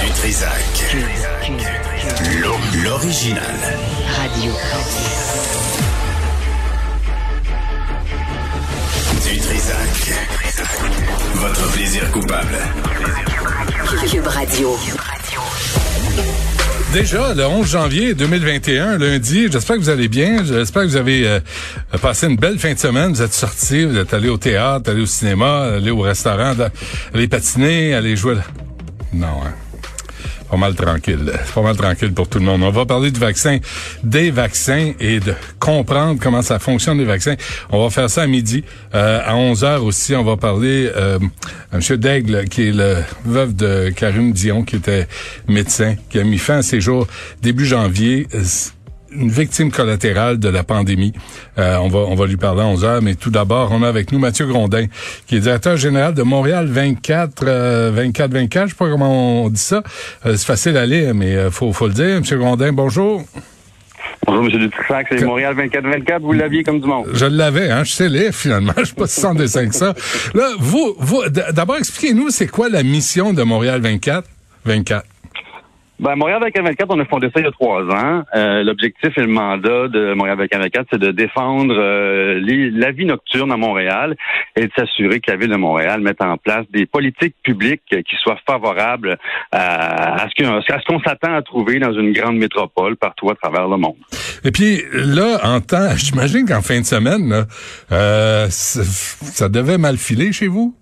Du Trisac. L'o- L'original. Radio. Du Trisac. Votre plaisir coupable. Cube Radio. Déjà, le 11 janvier 2021, lundi, j'espère que vous allez bien. J'espère que vous avez euh, passé une belle fin de semaine. Vous êtes sortis, vous êtes allés au théâtre, allés au cinéma, allés au restaurant, allés patiner, allés jouer. Non, hein. Pas mal tranquille. Pas mal tranquille pour tout le monde. On va parler du vaccin, des vaccins et de comprendre comment ça fonctionne les vaccins. On va faire ça à midi. Euh, à 11 heures aussi, on va parler euh, à M. Daigle, qui est le veuve de Karim Dion, qui était médecin, qui a mis fin à ses jours début janvier. Une victime collatérale de la pandémie. Euh, on va on va lui parler à 11 heures, mais tout d'abord, on a avec nous Mathieu Grondin, qui est directeur général de Montréal 24 euh, 24 24, je sais pas comment on dit ça. Euh, c'est facile à lire, mais euh, faut faut le dire. Monsieur Grondin, bonjour. Bonjour, M. Dutrisac, c'est Montréal 24-24, vous l'aviez comme du monde. Je l'avais, hein, je sais lire finalement, je suis pas si sans dessin que ça. Là, vous, vous d'abord expliquez-nous c'est quoi la mission de Montréal 24 24. Ben, Montréal 24-24, on a fondé ça il y a trois ans. Euh, L'objectif et le mandat de Montréal 24-24, c'est de défendre euh, les- la vie nocturne à Montréal et de s'assurer que la Ville de Montréal mette en place des politiques publiques qui soient favorables à, à ce qu'on s'attend à trouver dans une grande métropole partout à travers le monde. Et puis là, en temps, j'imagine qu'en fin de semaine, là, euh, ça devait mal filer chez vous?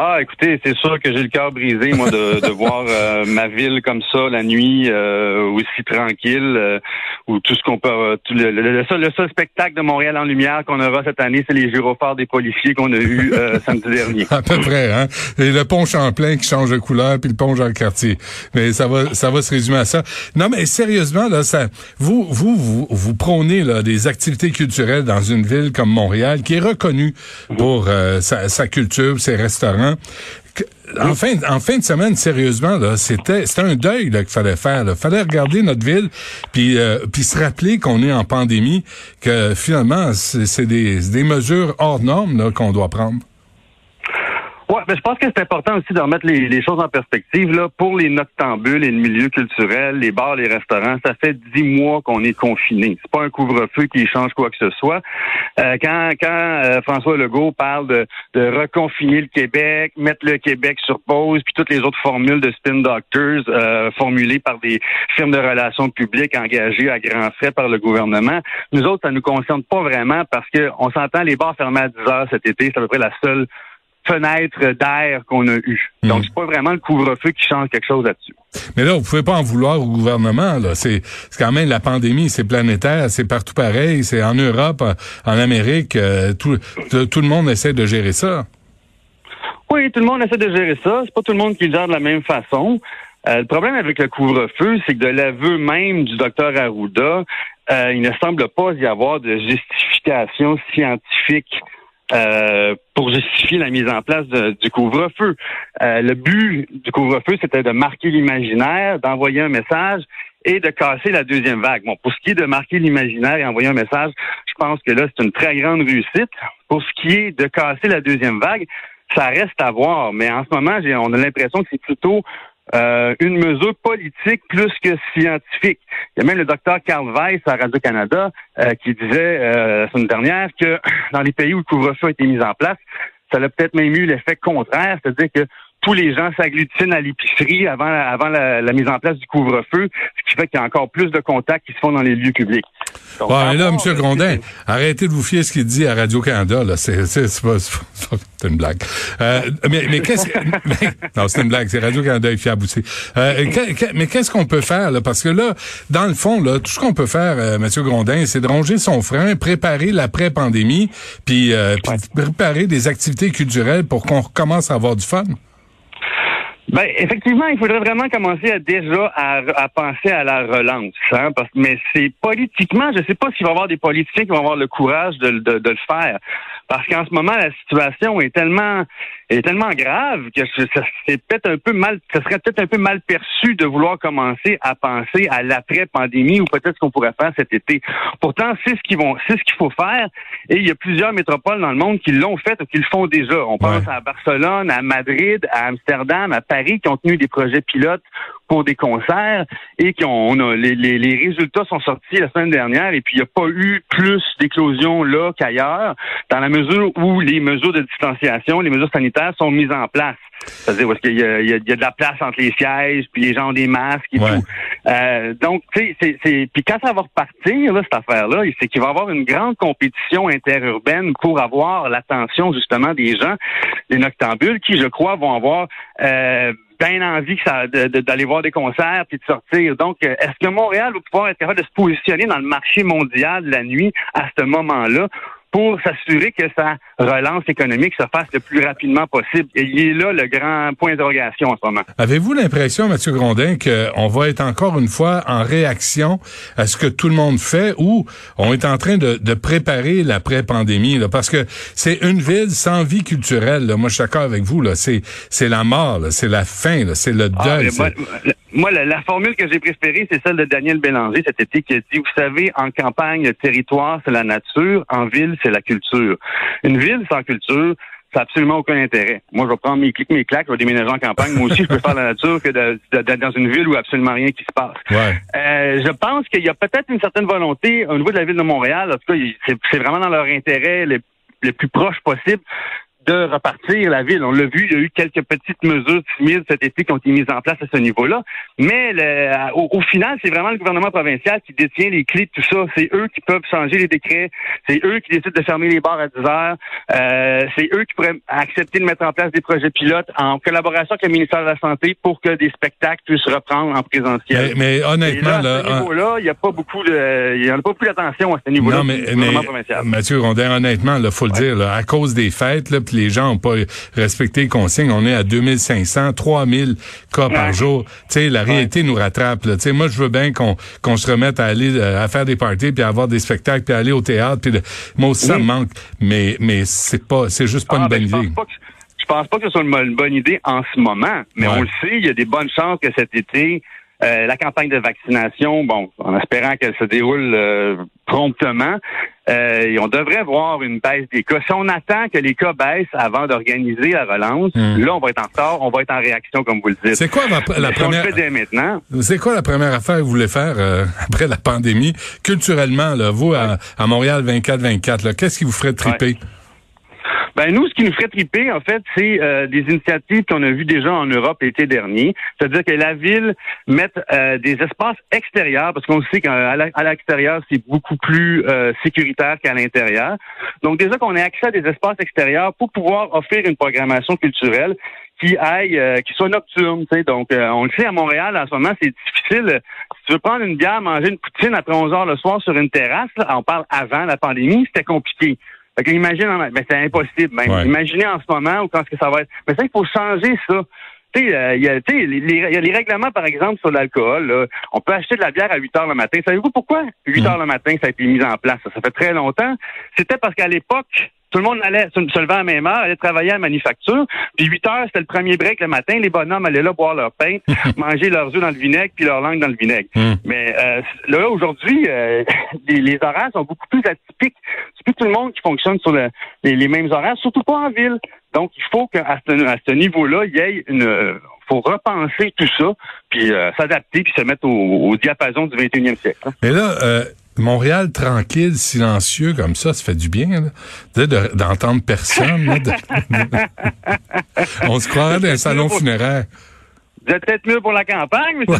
Ah, écoutez, c'est sûr que j'ai le cœur brisé, moi, de, de voir euh, ma ville comme ça la nuit, euh, aussi tranquille, euh, où tout ce qu'on peut, euh, tout le, le- le seul, le seul spectacle de Montréal en lumière qu'on aura cette année, c'est les gyrophares des policiers qu'on a eu euh, samedi dernier. À peu près, hein. Et le pont Champlain qui change de couleur, puis le pont Jean-Cartier. Mais ça va, ça va se résumer à ça. Non, mais sérieusement, là, ça, vous, vous, vous, vous prônez là des activités culturelles dans une ville comme Montréal, qui est reconnue pour euh, sa, sa culture, ses restaurants. Que- En fin, de semaine, sérieusement, c'était, c'était un deuil là, qu'il fallait faire. Il fallait regarder notre ville, puis, euh, puis se rappeler qu'on est en pandémie, que finalement, c'est, des, mesures hors normes qu'on doit prendre. Ouais, mais je pense que c'est important aussi de remettre les, les choses en perspective. Là, pour les noctambules et le milieu culturel, les bars, les restaurants, ça fait dix mois qu'on est confinés. C'est pas un couvre-feu qui change quoi que ce soit. Euh, quand quand euh, François Legault parle de, de reconfiner le Québec, mettre le Québec sur pause, puis toutes les autres formules de spin doctors euh, formulées par des firmes de relations publiques engagées à grands frais par le gouvernement, nous autres, ça nous concerne pas vraiment parce que on s'entend les bars fermés à 10 heures cet été, c'est à peu près la seule fenêtre d'air qu'on a eue. Donc, c'est pas vraiment le couvre-feu qui change quelque chose là-dessus. Mais là, vous pouvez pas en vouloir au gouvernement. Là, c'est quand même la pandémie, c'est planétaire, c'est partout pareil, c'est en Europe, en Amérique, euh, tout, tout tout le monde essaie de gérer ça. Oui, tout le monde essaie de gérer ça. C'est pas tout le monde qui le gère de la même façon. Euh, le problème avec le couvre-feu, c'est que de l'aveu même du docteur Arruda, euh, il ne semble pas y avoir de justification scientifique euh, pour justifier la mise en place du couvre-feu. Euh, le but du couvre-feu, c'était de marquer l'imaginaire, d'envoyer un message et de casser la deuxième vague. Bon, pour ce qui est de marquer l'imaginaire et envoyer un message, je pense que là, c'est une très grande réussite. Pour ce qui est de casser la deuxième vague, ça reste à voir. Mais en ce moment, on a l'impression que c'est plutôt euh, une mesure politique plus que scientifique. Il y a même le docteur Carl Weiss à Radio-Canada euh, qui disait euh, la semaine dernière que dans les pays où le couvre-feu a été mis en place, ça a peut-être même eu l'effet contraire, c'est-à-dire que tous les gens s'agglutinent à l'épicerie avant, avant la, la mise en place du couvre-feu, ce qui fait qu'il y a encore plus de contacts qui se font dans les lieux publics. Donc, là, M. Grondin, arrêtez de vous fier à ce qu'il dit à Radio-Canada. Là, c'est, pas, c'est pas- c'est une blague. Euh, mais, mais qu'est-ce non, c'est une blague. C'est Radio-Canada est fiable aussi. Euh, mais qu'est-ce qu'on peut faire, là? Parce que là, dans le fond, là, tout ce qu'on peut faire, euh, M. Grondin, c'est de ronger son frein, préparer l'après-pandémie, puis, euh, puis préparer des activités culturelles pour qu'on recommence à avoir du fun. Ben, effectivement, il faudrait vraiment commencer déjà à, à penser à la relance. Hein, parce, mais c'est politiquement, je ne sais pas s'il va y avoir des politiciens qui vont avoir le courage de, de, de le faire. Parce qu'en ce moment, la situation est tellement est tellement grave que ça, c'est peut-être un peu mal, ce serait peut-être un peu mal perçu de vouloir commencer à penser à l'après-pandémie ou peut-être ce qu'on pourrait faire cet été. Pourtant, c'est ce qu'ils vont, c'est ce qu'il faut faire. Et il y a plusieurs métropoles dans le monde qui l'ont fait ou qui le font déjà. On pense à Barcelone, à Madrid, à Amsterdam, à Paris, qui ont tenu des projets pilotes pour des concerts et qui ont, on a, les, les, les, résultats sont sortis la semaine dernière et puis il n'y a pas eu plus d'éclosions là qu'ailleurs dans la mesure où les mesures de distanciation, les mesures sanitaires sont mises en place. C'est-à-dire parce qu'il y, y, a de la place entre les sièges, puis les gens ont des masques et tout. Euh, donc, tu sais, c'est, puis quand ça va repartir, là, cette affaire-là, c'est qu'il va y avoir une grande compétition interurbaine pour avoir l'attention justement des gens, des noctambules, qui, je crois, vont avoir euh, bien envie d'aller voir des concerts puis de sortir. Donc, euh, est-ce que Montréal va pouvoir être capable de se positionner dans le marché mondial de la nuit à ce moment-là? Pour s'assurer que sa relance économique se fasse le plus rapidement possible. Et il est là le grand point d'interrogation en ce moment. Avez-vous l'impression, Mathieu Grondin, qu'on va être encore une fois en réaction à ce que tout le monde fait ou on est en train de, de préparer l'après-pandémie? Parce que c'est une ville sans vie culturelle. Là. Moi, je suis d'accord avec vous. Là. C'est, c'est la mort, c'est la fin, c'est le ah, deuil. Moi, la, la, formule que j'ai préférée, c'est celle de Daniel Bélanger cet été qui a dit, vous savez, en campagne, le territoire, c'est la nature. En ville, c'est la culture. Une ville sans culture, ça n'a absolument aucun intérêt. Moi, je vais prendre mes clics, mes claques, je vais déménager en campagne. Moi aussi, je peux faire la nature que d'être dans une ville où absolument rien qui se passe. Euh, je pense qu'il y a peut-être une certaine volonté au niveau de la ville de Montréal. En tout cas, c'est vraiment dans leur intérêt le plus proche possible de repartir la ville. On l'a vu, il y a eu quelques petites mesures timides cet été qui ont été mises en place à ce niveau-là. Mais au, final, c'est vraiment le gouvernement provincial qui détient les clés de tout ça. C'est eux qui peuvent changer les décrets. C'est eux qui décident de fermer les bars à 10 heures. Euh, c'est eux qui pourraient accepter de mettre en place des projets pilotes en collaboration avec le ministère de la Santé pour que des spectacles puissent reprendre en présentiel. Mais, honnêtement, là, à ce niveau-là, il n'y a pas beaucoup de, il y en a pas beaucoup d'attention à ce niveau-là. Non, mais, Mathieu Rondin, honnêtement, il faut le dire, là, à cause des fêtes, là, les gens n'ont pas respecté les consignes. On est à 2500, 3000 cas par jour. Tu sais, la réalité nous rattrape. Tu sais, moi, je veux bien qu'on qu'on se remette à aller euh, à faire des parties, puis à avoir des spectacles, puis à aller au théâtre. Puis moi aussi, ça me manque. Mais mais c'est pas, c'est juste pas ah, une ben, bonne idée. Je pense pas que ce soit une, bonne idée en ce moment, mais on le sait, il y a des bonnes chances que cet été, euh, la campagne de vaccination, bon, en espérant qu'elle se déroule euh, promptement, euh, on devrait voir une baisse des cas. Si on attend que les cas baissent avant d'organiser la relance, hmm. là, on va être en retard, on va être en réaction, comme vous le dites. C'est quoi la, première... maintenant. C'est quoi la première affaire que vous voulez faire après la pandémie, culturellement, là, vous, à, Montréal 24-24, qu'est-ce qui vous ferait triper? Ben nous, ce qui nous ferait triper, en fait, c'est euh, des initiatives qu'on a vues déjà en Europe l'été dernier. C'est-à-dire que la ville mette euh, des espaces extérieurs, parce qu'on sait qu'à l'extérieur, c'est beaucoup plus euh, sécuritaire qu'à l'intérieur. Donc déjà qu'on ait accès à des espaces extérieurs pour pouvoir offrir une programmation culturelle qui aille, qui soit nocturne. Donc, on le sait à Montréal, en ce moment, c'est difficile. Si tu veux prendre une bière, manger une poutine après 11 heures le soir sur une terrasse, on parle avant la pandémie, c'était compliqué. Fait imagine, ben, c'est impossible. Ben, Imaginez en ce moment ou quand est-ce que ça va être. Mais ça, il faut changer ça. Euh, il y, a, les, règlements, par exemple, sur l'alcool. On peut acheter de la bière à 8 heures le matin. Savez-vous pourquoi 8 mm. heures le matin, ça a été mis en place? Ça, ça fait très longtemps. C'était parce qu'à l'époque, tout le monde allait se lever à la même heure, allait travailler à la manufacture. Puis 8 heures, c'était le premier break le matin. Les bonhommes allaient là boire leur pain, manger leurs œufs dans le vinaigre, puis leur langue dans le vinaigre. Hmm. Mais euh, là, aujourd'hui, euh, les, horaires sont beaucoup plus atypiques. C'est plus tout le monde qui fonctionne sur les, mêmes horaires, surtout pas en ville. Donc, il faut qu'à ce, à ce niveau-là, il y ait une faut repenser tout ça, puis euh, s'adapter, puis se mettre au, diapason du 21e siècle. Hein. Mais là, Montréal tranquille, silencieux comme ça, ça fait du bien d'entendre personne. On se croirait dans un salon funéraire. Vous peut-être mieux pour la campagne, mais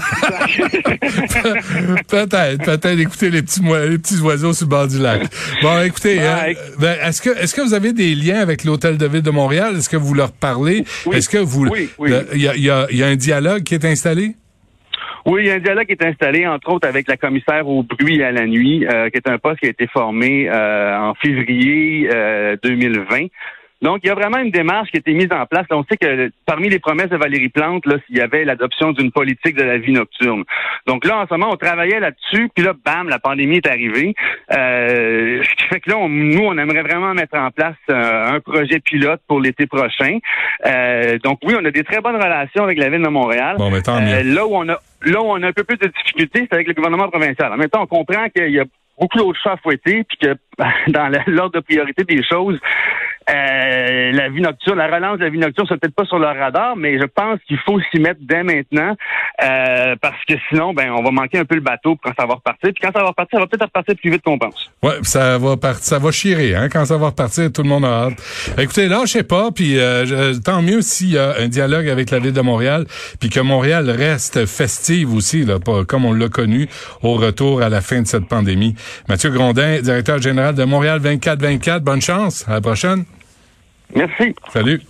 Peut-être, peut-être écouter les petits, les petits oiseaux sur le bord du lac. Bon, écoutez, euh, ben, est-ce que est-ce que vous avez des liens avec l'Hôtel de Ville de Montréal? Est-ce que vous leur parlez? Est-ce que vous il y, a, y a un dialogue qui est installé? Oui, il y a un dialogue qui est installé, entre autres, avec la commissaire au bruit à la nuit, euh, qui est un poste qui a été formé euh, en février 2020. Donc, il y a vraiment une démarche qui a été mise en place. on sait que parmi les promesses de Valérie Plante, là, il y avait l'adoption d'une politique de la vie nocturne. Donc là, en ce moment, on travaillait là-dessus, puis là, bam, la pandémie est arrivée. Euh, ce qui fait que là, nous, on aimerait vraiment mettre en place euh, un projet pilote pour l'été prochain. Euh, donc oui, on a des très bonnes relations avec la ville de Montréal. Bon, mais tant mieux. là où on a là où on a un peu plus de difficultés, c'est avec le gouvernement provincial. En même temps, on comprend qu'il y a beaucoup d'autres chats à fouetter, puis que dans l'ordre de priorité des choses, euh, la vie nocturne, la relance de la vie nocturne, c'est peut-être pas sur leur radar, mais je pense qu'il faut s'y mettre dès maintenant euh, parce que sinon, ben, on va manquer un peu le bateau quand ça va repartir. Puis quand ça va repartir, ça va peut-être repartir plus vite qu'on pense. Ouais, ça va partir, ça va chirer, hein. Quand ça va repartir, tout le monde a hâte. Écoutez, là, je sais pas, puis euh, tant mieux s'il y a un dialogue avec la ville de Montréal, puis que Montréal reste festive aussi, là, comme on l'a connu au retour à la fin de cette pandémie. Mathieu Grondin, directeur général de Montréal 24-24, bonne chance, à la prochaine. Merci. Salut.